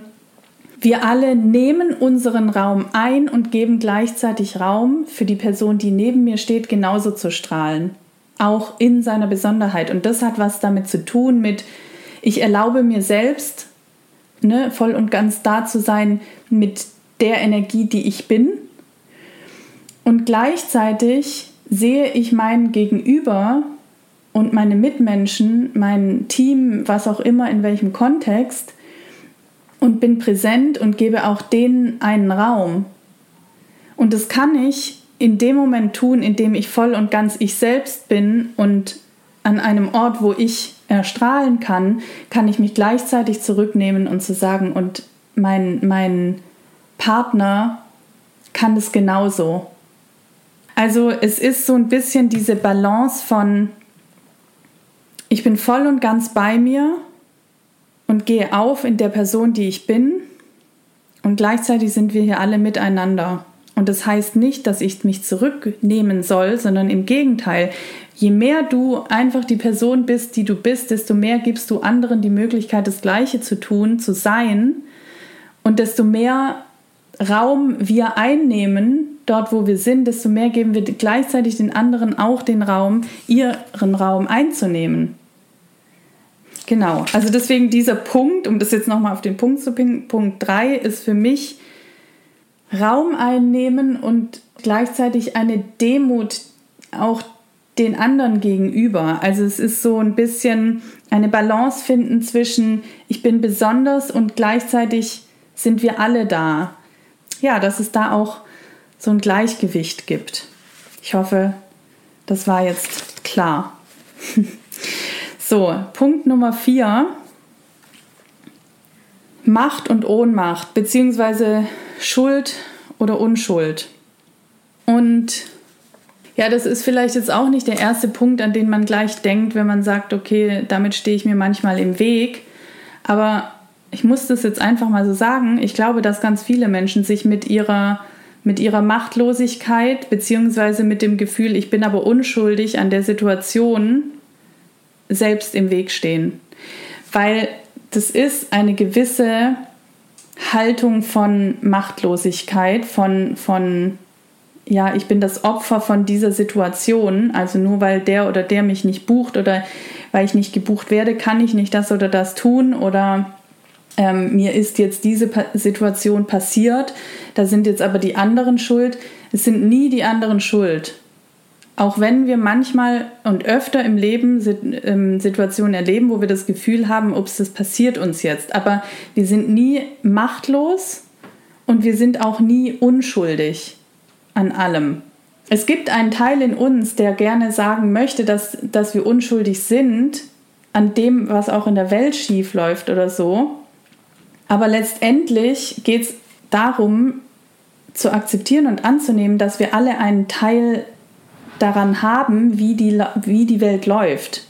wir alle nehmen unseren Raum ein und geben gleichzeitig Raum für die Person, die neben mir steht, genauso zu strahlen. Auch in seiner Besonderheit. Und das hat was damit zu tun mit, ich erlaube mir selbst, ne, voll und ganz da zu sein mit der Energie, die ich bin. Und gleichzeitig sehe ich mein Gegenüber und meine Mitmenschen, mein Team, was auch immer, in welchem Kontext, und bin präsent und gebe auch denen einen Raum. Und das kann ich in dem Moment tun, in dem ich voll und ganz ich selbst bin und an einem Ort, wo ich erstrahlen kann, kann ich mich gleichzeitig zurücknehmen und zu sagen, und mein, mein Partner kann das genauso. Also es ist so ein bisschen diese Balance von, ich bin voll und ganz bei mir und gehe auf in der Person, die ich bin. Und gleichzeitig sind wir hier alle miteinander. Und das heißt nicht, dass ich mich zurücknehmen soll, sondern im Gegenteil. Je mehr du einfach die Person bist, die du bist, desto mehr gibst du anderen die Möglichkeit, das Gleiche zu tun, zu sein. Und desto mehr Raum wir einnehmen, dort wo wir sind, desto mehr geben wir gleichzeitig den anderen auch den Raum, ihren Raum einzunehmen. Genau, also deswegen dieser Punkt, um das jetzt nochmal auf den Punkt zu bringen, Punkt 3 ist für mich Raum einnehmen und gleichzeitig eine Demut auch den anderen gegenüber. Also es ist so ein bisschen eine Balance finden zwischen ich bin besonders und gleichzeitig sind wir alle da ja, dass es da auch so ein Gleichgewicht gibt. Ich hoffe, das war jetzt klar. so, Punkt Nummer vier. Macht und Ohnmacht, beziehungsweise Schuld oder Unschuld. Und ja, das ist vielleicht jetzt auch nicht der erste Punkt, an den man gleich denkt, wenn man sagt, okay, damit stehe ich mir manchmal im Weg. Aber ich muss das jetzt einfach mal so sagen, ich glaube, dass ganz viele Menschen sich mit ihrer, mit ihrer Machtlosigkeit beziehungsweise mit dem Gefühl, ich bin aber unschuldig an der Situation selbst im Weg stehen. Weil das ist eine gewisse Haltung von Machtlosigkeit, von, von ja, ich bin das Opfer von dieser Situation. Also nur weil der oder der mich nicht bucht oder weil ich nicht gebucht werde, kann ich nicht das oder das tun oder ähm, mir ist jetzt diese pa Situation passiert, da sind jetzt aber die anderen schuld. Es sind nie die anderen schuld. Auch wenn wir manchmal und öfter im Leben ähm, Situationen erleben, wo wir das Gefühl haben, ups, das passiert uns jetzt. Aber wir sind nie machtlos und wir sind auch nie unschuldig an allem. Es gibt einen Teil in uns, der gerne sagen möchte, dass, dass wir unschuldig sind an dem, was auch in der Welt schief läuft oder so. Aber letztendlich geht es darum, zu akzeptieren und anzunehmen, dass wir alle einen Teil daran haben, wie die, wie die Welt läuft.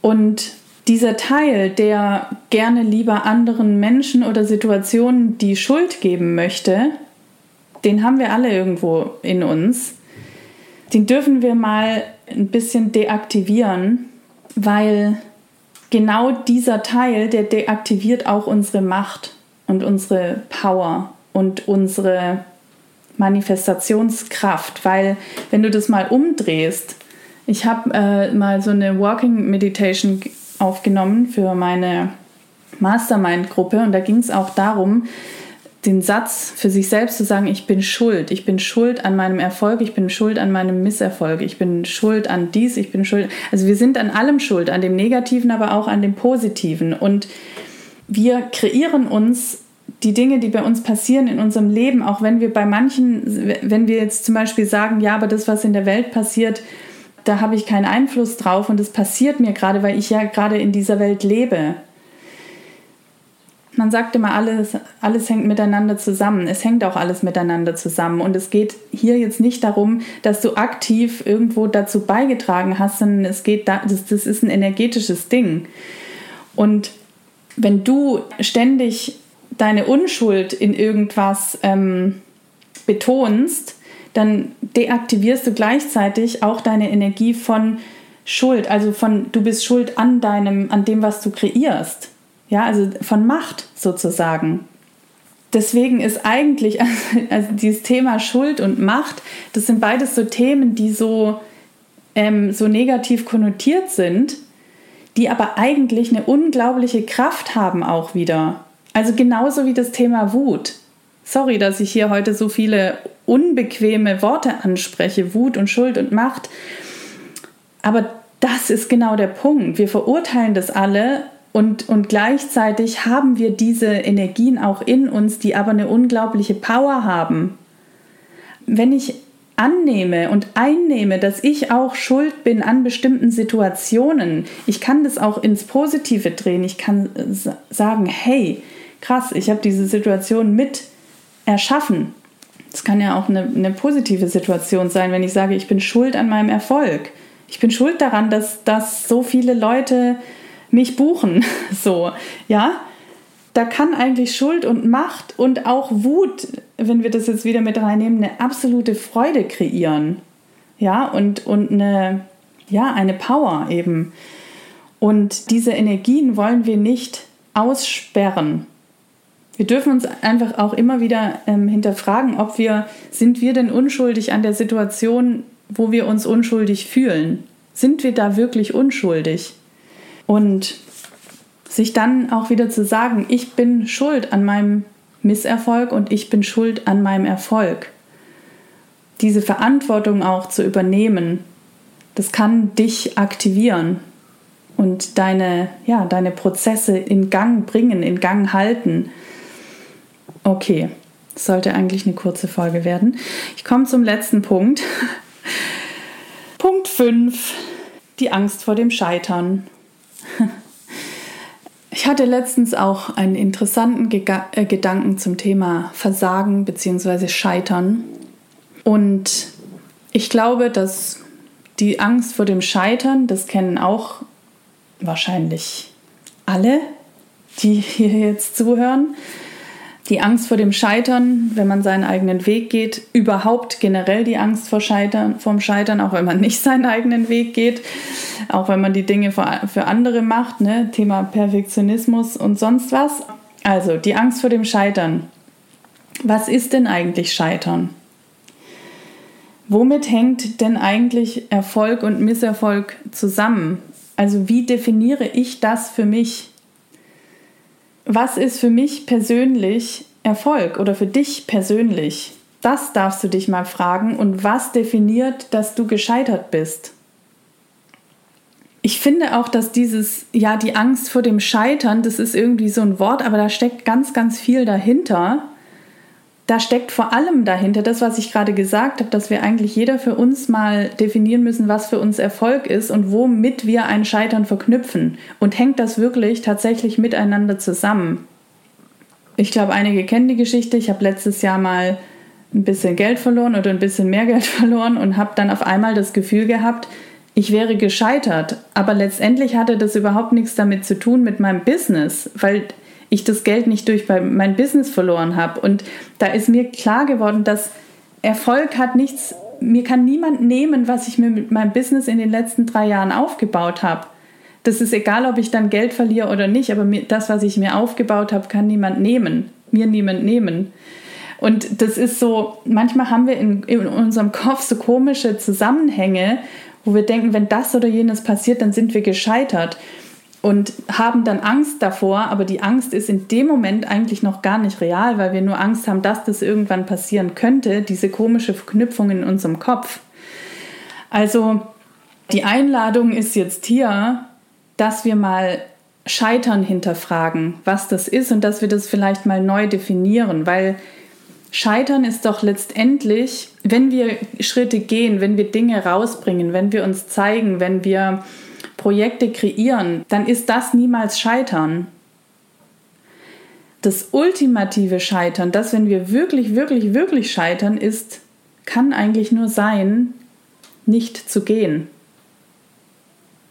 Und dieser Teil, der gerne lieber anderen Menschen oder Situationen die Schuld geben möchte, den haben wir alle irgendwo in uns. Den dürfen wir mal ein bisschen deaktivieren, weil genau dieser Teil, der deaktiviert auch unsere Macht und unsere Power und unsere Manifestationskraft, weil wenn du das mal umdrehst, ich habe äh, mal so eine Walking Meditation aufgenommen für meine Mastermind-Gruppe und da ging es auch darum, den Satz für sich selbst zu sagen, ich bin schuld, ich bin schuld an meinem Erfolg, ich bin schuld an meinem Misserfolg, ich bin schuld an dies, ich bin schuld. Also wir sind an allem schuld, an dem Negativen, aber auch an dem Positiven. Und wir kreieren uns die Dinge, die bei uns passieren in unserem Leben, auch wenn wir bei manchen, wenn wir jetzt zum Beispiel sagen, ja, aber das, was in der Welt passiert, da habe ich keinen Einfluss drauf und es passiert mir gerade, weil ich ja gerade in dieser Welt lebe. Man sagt immer, alles, alles hängt miteinander zusammen. Es hängt auch alles miteinander zusammen. Und es geht hier jetzt nicht darum, dass du aktiv irgendwo dazu beigetragen hast, sondern es geht da, das, das ist ein energetisches Ding. Und wenn du ständig deine Unschuld in irgendwas ähm, betonst, dann deaktivierst du gleichzeitig auch deine Energie von Schuld, also von du bist schuld an deinem, an dem, was du kreierst. Ja, also von Macht sozusagen. Deswegen ist eigentlich, also dieses Thema Schuld und Macht, das sind beides so Themen, die so, ähm, so negativ konnotiert sind, die aber eigentlich eine unglaubliche Kraft haben auch wieder. Also genauso wie das Thema Wut. Sorry, dass ich hier heute so viele unbequeme Worte anspreche, Wut und Schuld und Macht. Aber das ist genau der Punkt. Wir verurteilen das alle und, und gleichzeitig haben wir diese Energien auch in uns, die aber eine unglaubliche Power haben. Wenn ich annehme und einnehme, dass ich auch schuld bin an bestimmten Situationen, ich kann das auch ins Positive drehen. Ich kann sagen, hey, krass, ich habe diese Situation mit erschaffen. Das kann ja auch eine, eine positive Situation sein, wenn ich sage, ich bin schuld an meinem Erfolg. Ich bin schuld daran, dass, dass so viele Leute mich buchen. So, ja. Da kann eigentlich Schuld und Macht und auch Wut, wenn wir das jetzt wieder mit reinnehmen, eine absolute Freude kreieren. Ja, und, und eine, ja, eine Power eben. Und diese Energien wollen wir nicht aussperren. Wir dürfen uns einfach auch immer wieder ähm, hinterfragen, ob wir, sind wir denn unschuldig an der Situation, wo wir uns unschuldig fühlen? Sind wir da wirklich unschuldig? Und sich dann auch wieder zu sagen, ich bin schuld an meinem Misserfolg und ich bin schuld an meinem Erfolg. Diese Verantwortung auch zu übernehmen, das kann dich aktivieren und deine, ja, deine Prozesse in Gang bringen, in Gang halten. Okay, das sollte eigentlich eine kurze Folge werden. Ich komme zum letzten Punkt. Punkt 5. Die Angst vor dem Scheitern. Ich hatte letztens auch einen interessanten Gega äh, Gedanken zum Thema Versagen bzw. Scheitern. Und ich glaube, dass die Angst vor dem Scheitern, das kennen auch wahrscheinlich alle, die hier jetzt zuhören, die Angst vor dem Scheitern, wenn man seinen eigenen Weg geht, überhaupt generell die Angst vor Scheitern, vom Scheitern, auch wenn man nicht seinen eigenen Weg geht, auch wenn man die Dinge für andere macht, ne? Thema Perfektionismus und sonst was. Also die Angst vor dem Scheitern. Was ist denn eigentlich Scheitern? Womit hängt denn eigentlich Erfolg und Misserfolg zusammen? Also wie definiere ich das für mich? Was ist für mich persönlich Erfolg oder für dich persönlich? Das darfst du dich mal fragen und was definiert, dass du gescheitert bist? Ich finde auch, dass dieses, ja, die Angst vor dem Scheitern, das ist irgendwie so ein Wort, aber da steckt ganz, ganz viel dahinter da steckt vor allem dahinter das, was ich gerade gesagt habe, dass wir eigentlich jeder für uns mal definieren müssen, was für uns Erfolg ist und womit wir ein Scheitern verknüpfen. Und hängt das wirklich tatsächlich miteinander zusammen? Ich glaube, einige kennen die Geschichte. Ich habe letztes Jahr mal ein bisschen Geld verloren oder ein bisschen mehr Geld verloren und habe dann auf einmal das Gefühl gehabt, ich wäre gescheitert. Aber letztendlich hatte das überhaupt nichts damit zu tun mit meinem Business, weil ich das Geld nicht durch mein Business verloren habe. Und da ist mir klar geworden, dass Erfolg hat nichts, mir kann niemand nehmen, was ich mir mit meinem Business in den letzten drei Jahren aufgebaut habe. Das ist egal, ob ich dann Geld verliere oder nicht, aber das, was ich mir aufgebaut habe, kann niemand nehmen. Mir niemand nehmen. Und das ist so, manchmal haben wir in, in unserem Kopf so komische Zusammenhänge, wo wir denken, wenn das oder jenes passiert, dann sind wir gescheitert und haben dann Angst davor, aber die Angst ist in dem Moment eigentlich noch gar nicht real, weil wir nur Angst haben, dass das irgendwann passieren könnte, diese komische Verknüpfung in unserem Kopf. Also die Einladung ist jetzt hier, dass wir mal Scheitern hinterfragen, was das ist und dass wir das vielleicht mal neu definieren, weil Scheitern ist doch letztendlich, wenn wir Schritte gehen, wenn wir Dinge rausbringen, wenn wir uns zeigen, wenn wir Projekte kreieren, dann ist das niemals Scheitern. Das ultimative Scheitern, das, wenn wir wirklich, wirklich, wirklich scheitern, ist, kann eigentlich nur sein, nicht zu gehen.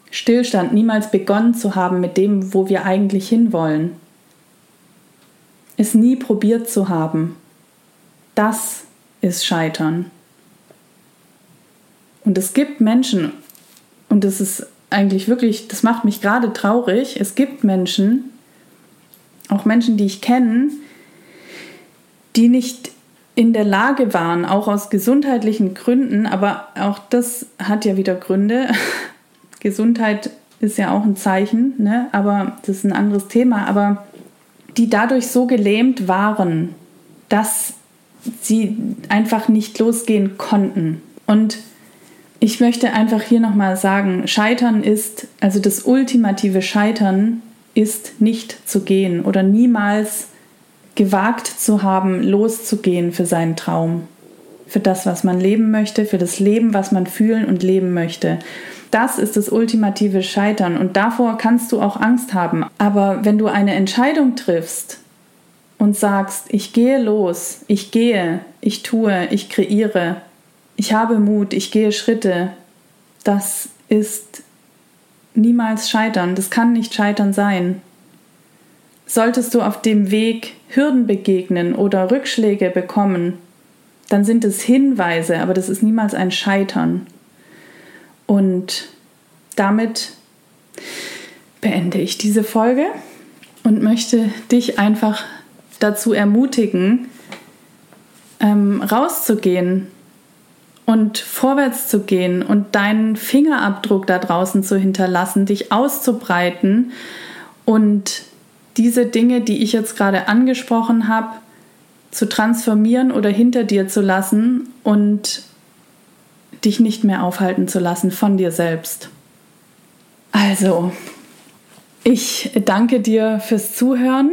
Stillstand, niemals begonnen zu haben mit dem, wo wir eigentlich hinwollen. Es nie probiert zu haben. Das ist Scheitern. Und es gibt Menschen, und das ist eigentlich wirklich, das macht mich gerade traurig. Es gibt Menschen, auch Menschen, die ich kenne, die nicht in der Lage waren, auch aus gesundheitlichen Gründen, aber auch das hat ja wieder Gründe. Gesundheit ist ja auch ein Zeichen, ne? aber das ist ein anderes Thema, aber die dadurch so gelähmt waren, dass sie einfach nicht losgehen konnten. Und ich möchte einfach hier nochmal sagen, Scheitern ist, also das ultimative Scheitern ist nicht zu gehen oder niemals gewagt zu haben, loszugehen für seinen Traum, für das, was man leben möchte, für das Leben, was man fühlen und leben möchte. Das ist das ultimative Scheitern und davor kannst du auch Angst haben. Aber wenn du eine Entscheidung triffst und sagst, ich gehe los, ich gehe, ich tue, ich kreiere, ich habe Mut, ich gehe Schritte, das ist niemals scheitern, das kann nicht scheitern sein. Solltest du auf dem Weg Hürden begegnen oder Rückschläge bekommen, dann sind es Hinweise, aber das ist niemals ein Scheitern. Und damit beende ich diese Folge und möchte dich einfach dazu ermutigen, ähm, rauszugehen und vorwärts zu gehen und deinen Fingerabdruck da draußen zu hinterlassen, dich auszubreiten und diese Dinge, die ich jetzt gerade angesprochen habe, zu transformieren oder hinter dir zu lassen und dich nicht mehr aufhalten zu lassen von dir selbst. Also, ich danke dir fürs Zuhören.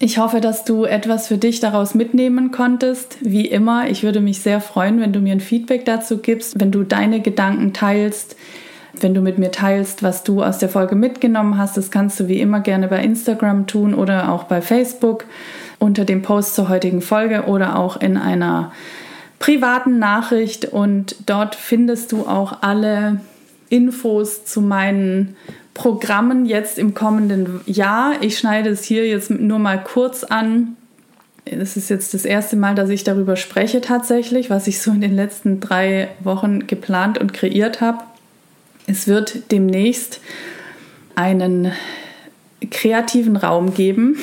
Ich hoffe, dass du etwas für dich daraus mitnehmen konntest. Wie immer, ich würde mich sehr freuen, wenn du mir ein Feedback dazu gibst, wenn du deine Gedanken teilst, wenn du mit mir teilst, was du aus der Folge mitgenommen hast. Das kannst du wie immer gerne bei Instagram tun oder auch bei Facebook unter dem Post zur heutigen Folge oder auch in einer privaten Nachricht. Und dort findest du auch alle Infos zu meinen Programmen jetzt im kommenden Jahr. Ich schneide es hier jetzt nur mal kurz an. Es ist jetzt das erste Mal, dass ich darüber spreche tatsächlich, was ich so in den letzten drei Wochen geplant und kreiert habe. Es wird demnächst einen kreativen Raum geben,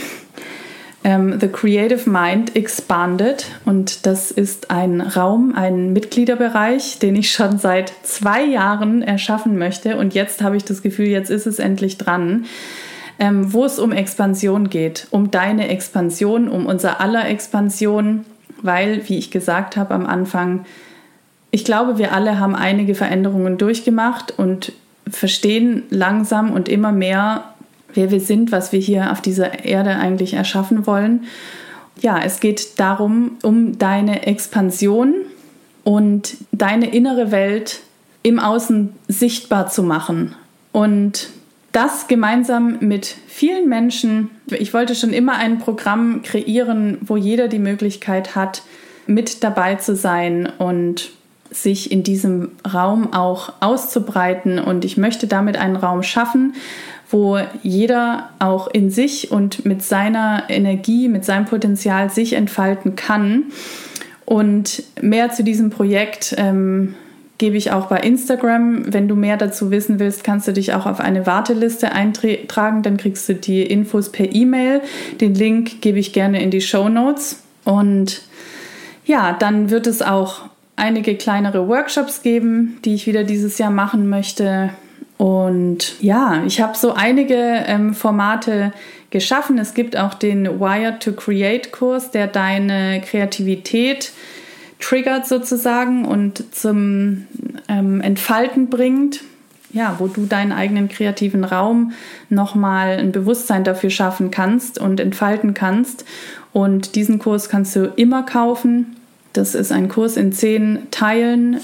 ähm, The Creative Mind Expanded. Und das ist ein Raum, ein Mitgliederbereich, den ich schon seit zwei Jahren erschaffen möchte. Und jetzt habe ich das Gefühl, jetzt ist es endlich dran. Ähm, wo es um Expansion geht, um deine Expansion, um unser aller Expansion, weil, wie ich gesagt habe am Anfang, ich glaube, wir alle haben einige Veränderungen durchgemacht und verstehen langsam und immer mehr, wer wir sind, was wir hier auf dieser Erde eigentlich erschaffen wollen. Ja, es geht darum, um deine Expansion und deine innere Welt im Außen sichtbar zu machen. Und das gemeinsam mit vielen Menschen. Ich wollte schon immer ein Programm kreieren, wo jeder die Möglichkeit hat, mit dabei zu sein und sich in diesem Raum auch auszubreiten. Und ich möchte damit einen Raum schaffen, wo jeder auch in sich und mit seiner Energie, mit seinem Potenzial sich entfalten kann. Und mehr zu diesem Projekt ähm, gebe ich auch bei Instagram. Wenn du mehr dazu wissen willst, kannst du dich auch auf eine Warteliste eintragen. Dann kriegst du die Infos per E-Mail. Den Link gebe ich gerne in die Show Notes. Und ja, dann wird es auch einige kleinere Workshops geben, die ich wieder dieses Jahr machen möchte. Und ja, ich habe so einige ähm, Formate geschaffen. Es gibt auch den Wired to Create Kurs, der deine Kreativität triggert sozusagen und zum ähm, Entfalten bringt. Ja, wo du deinen eigenen kreativen Raum nochmal ein Bewusstsein dafür schaffen kannst und entfalten kannst. Und diesen Kurs kannst du immer kaufen. Das ist ein Kurs in zehn Teilen,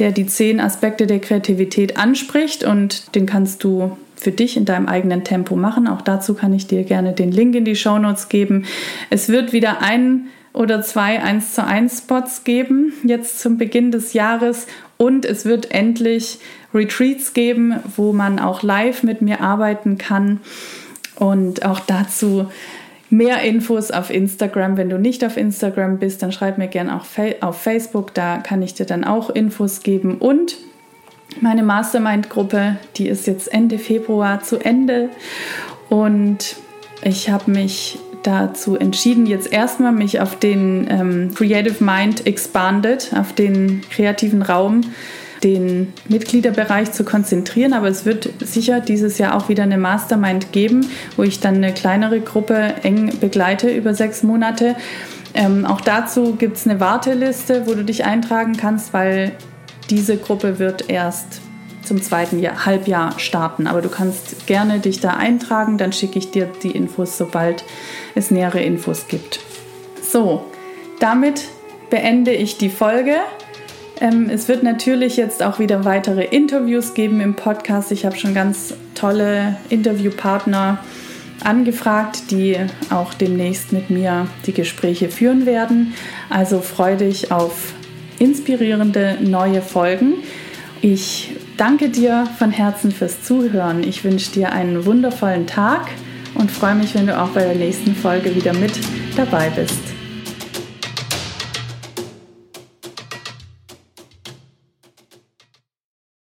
der die zehn Aspekte der Kreativität anspricht und den kannst du für dich in deinem eigenen Tempo machen. Auch dazu kann ich dir gerne den Link in die Show Notes geben. Es wird wieder ein oder zwei 1 zu 1 Spots geben, jetzt zum Beginn des Jahres. Und es wird endlich Retreats geben, wo man auch live mit mir arbeiten kann. Und auch dazu mehr Infos auf Instagram. Wenn du nicht auf Instagram bist, dann schreib mir gerne auch auf Facebook, da kann ich dir dann auch Infos geben. Und meine Mastermind-Gruppe, die ist jetzt Ende Februar zu Ende. Und ich habe mich dazu entschieden, jetzt erstmal mich auf den ähm, Creative Mind Expanded, auf den kreativen Raum den Mitgliederbereich zu konzentrieren, aber es wird sicher dieses Jahr auch wieder eine Mastermind geben, wo ich dann eine kleinere Gruppe eng begleite über sechs Monate. Ähm, auch dazu gibt es eine Warteliste, wo du dich eintragen kannst, weil diese Gruppe wird erst zum zweiten Jahr, Halbjahr starten. Aber du kannst gerne dich da eintragen, dann schicke ich dir die Infos, sobald es nähere Infos gibt. So, damit beende ich die Folge. Ähm, es wird natürlich jetzt auch wieder weitere Interviews geben im Podcast. Ich habe schon ganz tolle Interviewpartner angefragt, die auch demnächst mit mir die Gespräche führen werden. Also freue dich auf inspirierende neue Folgen. Ich danke dir von Herzen fürs Zuhören. Ich wünsche dir einen wundervollen Tag und freue mich, wenn du auch bei der nächsten Folge wieder mit dabei bist.